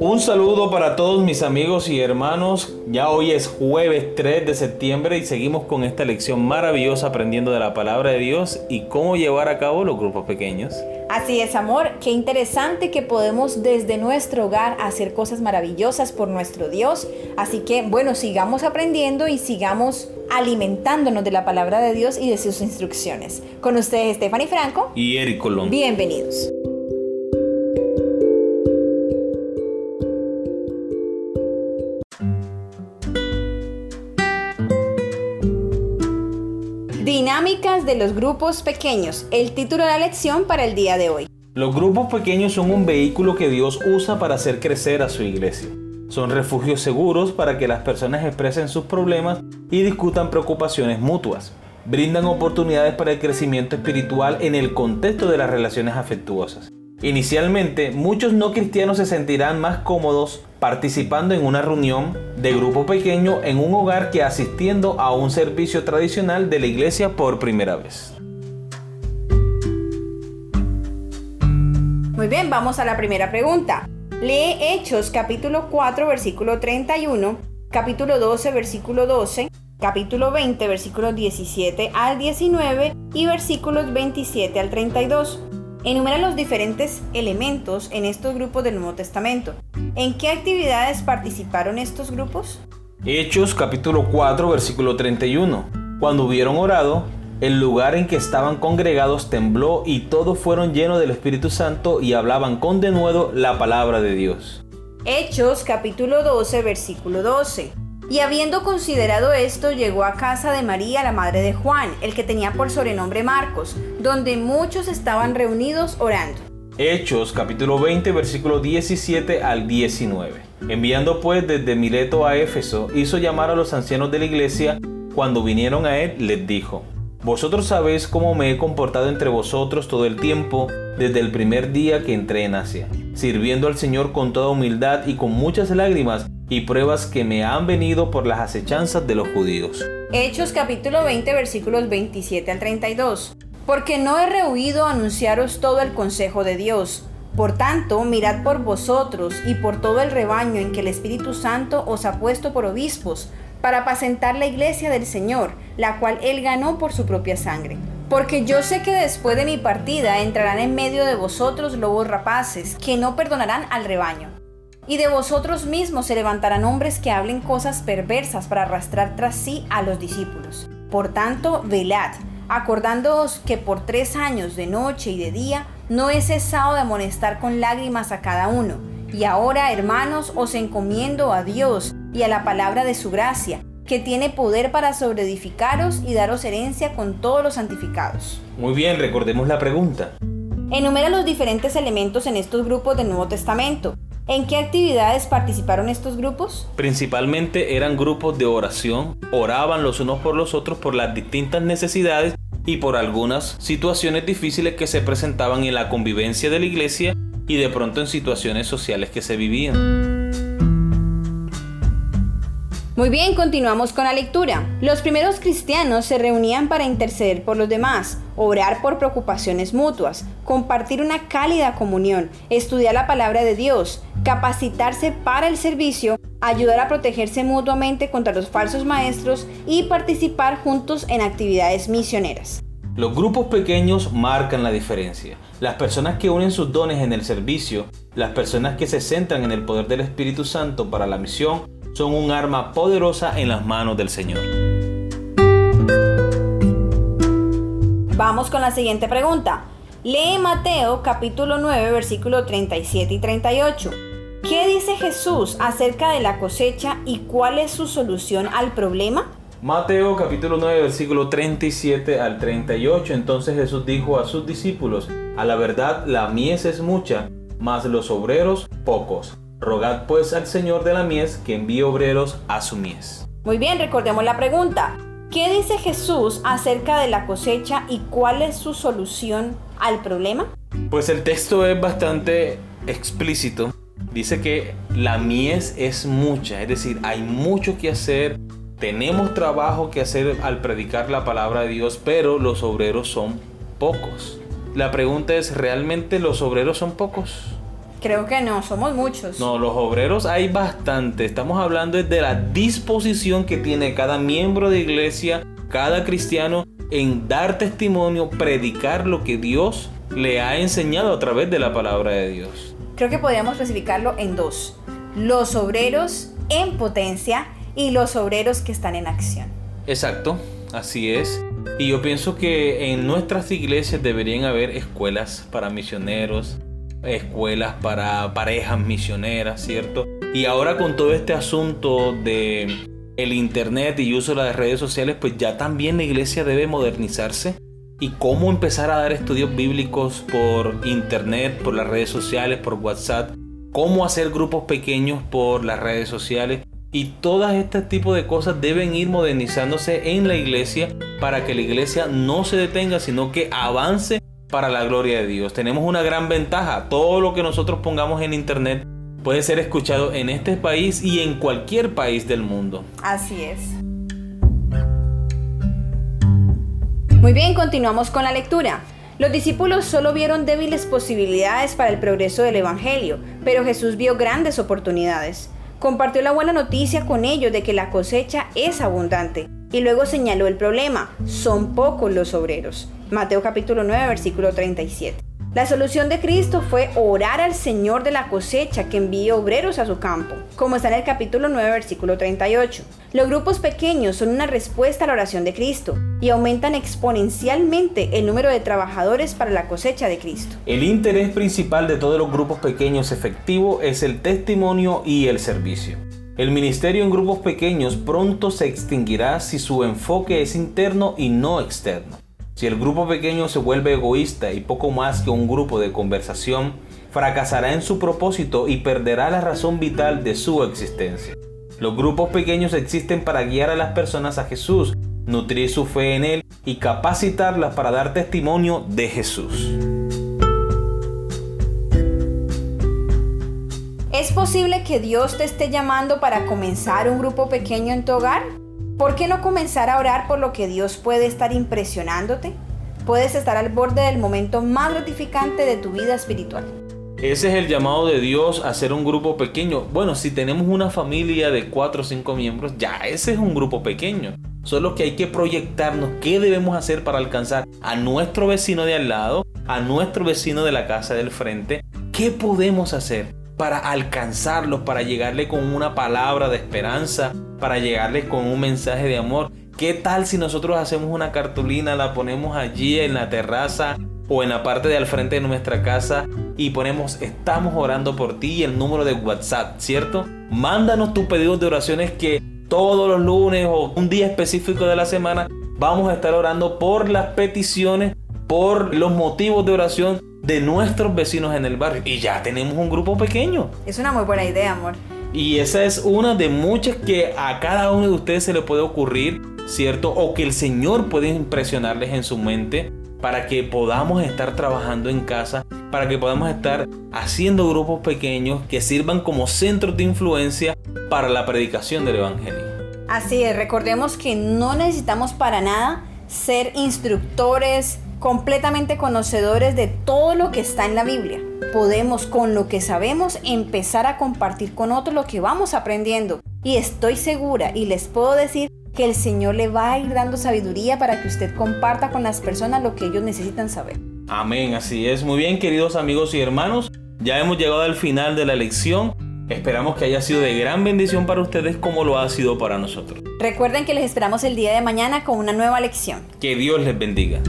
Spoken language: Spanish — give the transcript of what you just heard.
Un saludo para todos mis amigos y hermanos. Ya hoy es jueves 3 de septiembre y seguimos con esta lección maravillosa aprendiendo de la palabra de Dios y cómo llevar a cabo los grupos pequeños. Así es, amor. Qué interesante que podemos desde nuestro hogar hacer cosas maravillosas por nuestro Dios. Así que, bueno, sigamos aprendiendo y sigamos alimentándonos de la palabra de Dios y de sus instrucciones. Con ustedes, Stephanie Franco. Y Eric Colón. Bienvenidos. Dinámicas de los grupos pequeños, el título de la lección para el día de hoy. Los grupos pequeños son un vehículo que Dios usa para hacer crecer a su iglesia. Son refugios seguros para que las personas expresen sus problemas y discutan preocupaciones mutuas. Brindan oportunidades para el crecimiento espiritual en el contexto de las relaciones afectuosas. Inicialmente, muchos no cristianos se sentirán más cómodos participando en una reunión de grupo pequeño en un hogar que asistiendo a un servicio tradicional de la iglesia por primera vez. Muy bien, vamos a la primera pregunta. Lee Hechos capítulo 4 versículo 31, capítulo 12 versículo 12, capítulo 20 versículos 17 al 19 y versículos 27 al 32. Enumera los diferentes elementos en estos grupos del Nuevo Testamento. ¿En qué actividades participaron estos grupos? Hechos capítulo 4 versículo 31. Cuando hubieron orado, el lugar en que estaban congregados tembló y todos fueron llenos del Espíritu Santo y hablaban con denuedo la palabra de Dios. Hechos capítulo 12 versículo 12. Y habiendo considerado esto, llegó a casa de María, la madre de Juan, el que tenía por sobrenombre Marcos, donde muchos estaban reunidos orando. Hechos capítulo 20 versículo 17 al 19. Enviando pues desde Mileto a Éfeso, hizo llamar a los ancianos de la iglesia. Cuando vinieron a él, les dijo, Vosotros sabéis cómo me he comportado entre vosotros todo el tiempo, desde el primer día que entré en Asia, sirviendo al Señor con toda humildad y con muchas lágrimas y pruebas que me han venido por las acechanzas de los judíos. Hechos capítulo 20 versículos 27 al 32. Porque no he rehuido anunciaros todo el consejo de Dios. Por tanto, mirad por vosotros y por todo el rebaño en que el Espíritu Santo os ha puesto por obispos, para apacentar la iglesia del Señor, la cual él ganó por su propia sangre. Porque yo sé que después de mi partida entrarán en medio de vosotros lobos rapaces, que no perdonarán al rebaño. Y de vosotros mismos se levantarán hombres que hablen cosas perversas para arrastrar tras sí a los discípulos. Por tanto, velad, acordándoos que por tres años de noche y de día no he cesado de amonestar con lágrimas a cada uno. Y ahora, hermanos, os encomiendo a Dios y a la palabra de su gracia, que tiene poder para sobreedificaros y daros herencia con todos los santificados. Muy bien, recordemos la pregunta. Enumera los diferentes elementos en estos grupos del Nuevo Testamento. ¿En qué actividades participaron estos grupos? Principalmente eran grupos de oración, oraban los unos por los otros por las distintas necesidades y por algunas situaciones difíciles que se presentaban en la convivencia de la iglesia y de pronto en situaciones sociales que se vivían. Muy bien, continuamos con la lectura. Los primeros cristianos se reunían para interceder por los demás, orar por preocupaciones mutuas, compartir una cálida comunión, estudiar la palabra de Dios, capacitarse para el servicio, ayudar a protegerse mutuamente contra los falsos maestros y participar juntos en actividades misioneras. Los grupos pequeños marcan la diferencia. Las personas que unen sus dones en el servicio, las personas que se centran en el poder del Espíritu Santo para la misión, son un arma poderosa en las manos del Señor. Vamos con la siguiente pregunta. Lee Mateo capítulo 9 versículo 37 y 38. ¿Qué dice Jesús acerca de la cosecha y cuál es su solución al problema? Mateo capítulo 9 versículo 37 al 38. Entonces Jesús dijo a sus discípulos, a la verdad la mies es mucha, mas los obreros pocos. Rogad pues al Señor de la mies que envíe obreros a su mies. Muy bien, recordemos la pregunta. ¿Qué dice Jesús acerca de la cosecha y cuál es su solución al problema? Pues el texto es bastante explícito. Dice que la mies es mucha, es decir, hay mucho que hacer, tenemos trabajo que hacer al predicar la palabra de Dios, pero los obreros son pocos. La pregunta es, ¿realmente los obreros son pocos? Creo que no, somos muchos. No, los obreros hay bastante. Estamos hablando de la disposición que tiene cada miembro de iglesia, cada cristiano, en dar testimonio, predicar lo que Dios le ha enseñado a través de la palabra de Dios. Creo que podríamos clasificarlo en dos. Los obreros en potencia y los obreros que están en acción. Exacto, así es. Y yo pienso que en nuestras iglesias deberían haber escuelas para misioneros, escuelas para parejas misioneras, ¿cierto? Y ahora con todo este asunto de el internet y uso de las redes sociales, pues ya también la iglesia debe modernizarse. Y cómo empezar a dar estudios bíblicos por internet, por las redes sociales, por WhatsApp, cómo hacer grupos pequeños por las redes sociales y todas este tipo de cosas deben ir modernizándose en la iglesia para que la iglesia no se detenga, sino que avance para la gloria de Dios. Tenemos una gran ventaja. Todo lo que nosotros pongamos en internet puede ser escuchado en este país y en cualquier país del mundo. Así es. Muy bien, continuamos con la lectura. Los discípulos solo vieron débiles posibilidades para el progreso del Evangelio, pero Jesús vio grandes oportunidades. Compartió la buena noticia con ellos de que la cosecha es abundante y luego señaló el problema, son pocos los obreros. Mateo capítulo 9 versículo 37. La solución de Cristo fue orar al Señor de la cosecha que envíe obreros a su campo, como está en el capítulo 9, versículo 38. Los grupos pequeños son una respuesta a la oración de Cristo y aumentan exponencialmente el número de trabajadores para la cosecha de Cristo. El interés principal de todos los grupos pequeños efectivos es el testimonio y el servicio. El ministerio en grupos pequeños pronto se extinguirá si su enfoque es interno y no externo. Si el grupo pequeño se vuelve egoísta y poco más que un grupo de conversación, fracasará en su propósito y perderá la razón vital de su existencia. Los grupos pequeños existen para guiar a las personas a Jesús, nutrir su fe en Él y capacitarlas para dar testimonio de Jesús. ¿Es posible que Dios te esté llamando para comenzar un grupo pequeño en tu hogar? ¿Por qué no comenzar a orar por lo que Dios puede estar impresionándote? Puedes estar al borde del momento más gratificante de tu vida espiritual. Ese es el llamado de Dios a ser un grupo pequeño. Bueno, si tenemos una familia de 4 o 5 miembros, ya ese es un grupo pequeño. Solo que hay que proyectarnos qué debemos hacer para alcanzar a nuestro vecino de al lado, a nuestro vecino de la casa del frente. ¿Qué podemos hacer? Para alcanzarlos, para llegarle con una palabra de esperanza, para llegarles con un mensaje de amor. ¿Qué tal si nosotros hacemos una cartulina, la ponemos allí en la terraza o en la parte de al frente de nuestra casa y ponemos estamos orando por ti y el número de WhatsApp, ¿cierto? Mándanos tus pedidos de oraciones que todos los lunes o un día específico de la semana vamos a estar orando por las peticiones, por los motivos de oración de nuestros vecinos en el barrio. Y ya tenemos un grupo pequeño. Es una muy buena idea, amor. Y esa es una de muchas que a cada uno de ustedes se le puede ocurrir, ¿cierto? O que el Señor puede impresionarles en su mente para que podamos estar trabajando en casa, para que podamos estar haciendo grupos pequeños que sirvan como centros de influencia para la predicación del Evangelio. Así es, recordemos que no necesitamos para nada ser instructores, completamente conocedores de todo lo que está en la Biblia. Podemos con lo que sabemos empezar a compartir con otros lo que vamos aprendiendo. Y estoy segura y les puedo decir que el Señor le va a ir dando sabiduría para que usted comparta con las personas lo que ellos necesitan saber. Amén, así es. Muy bien, queridos amigos y hermanos, ya hemos llegado al final de la lección. Esperamos que haya sido de gran bendición para ustedes como lo ha sido para nosotros. Recuerden que les esperamos el día de mañana con una nueva lección. Que Dios les bendiga.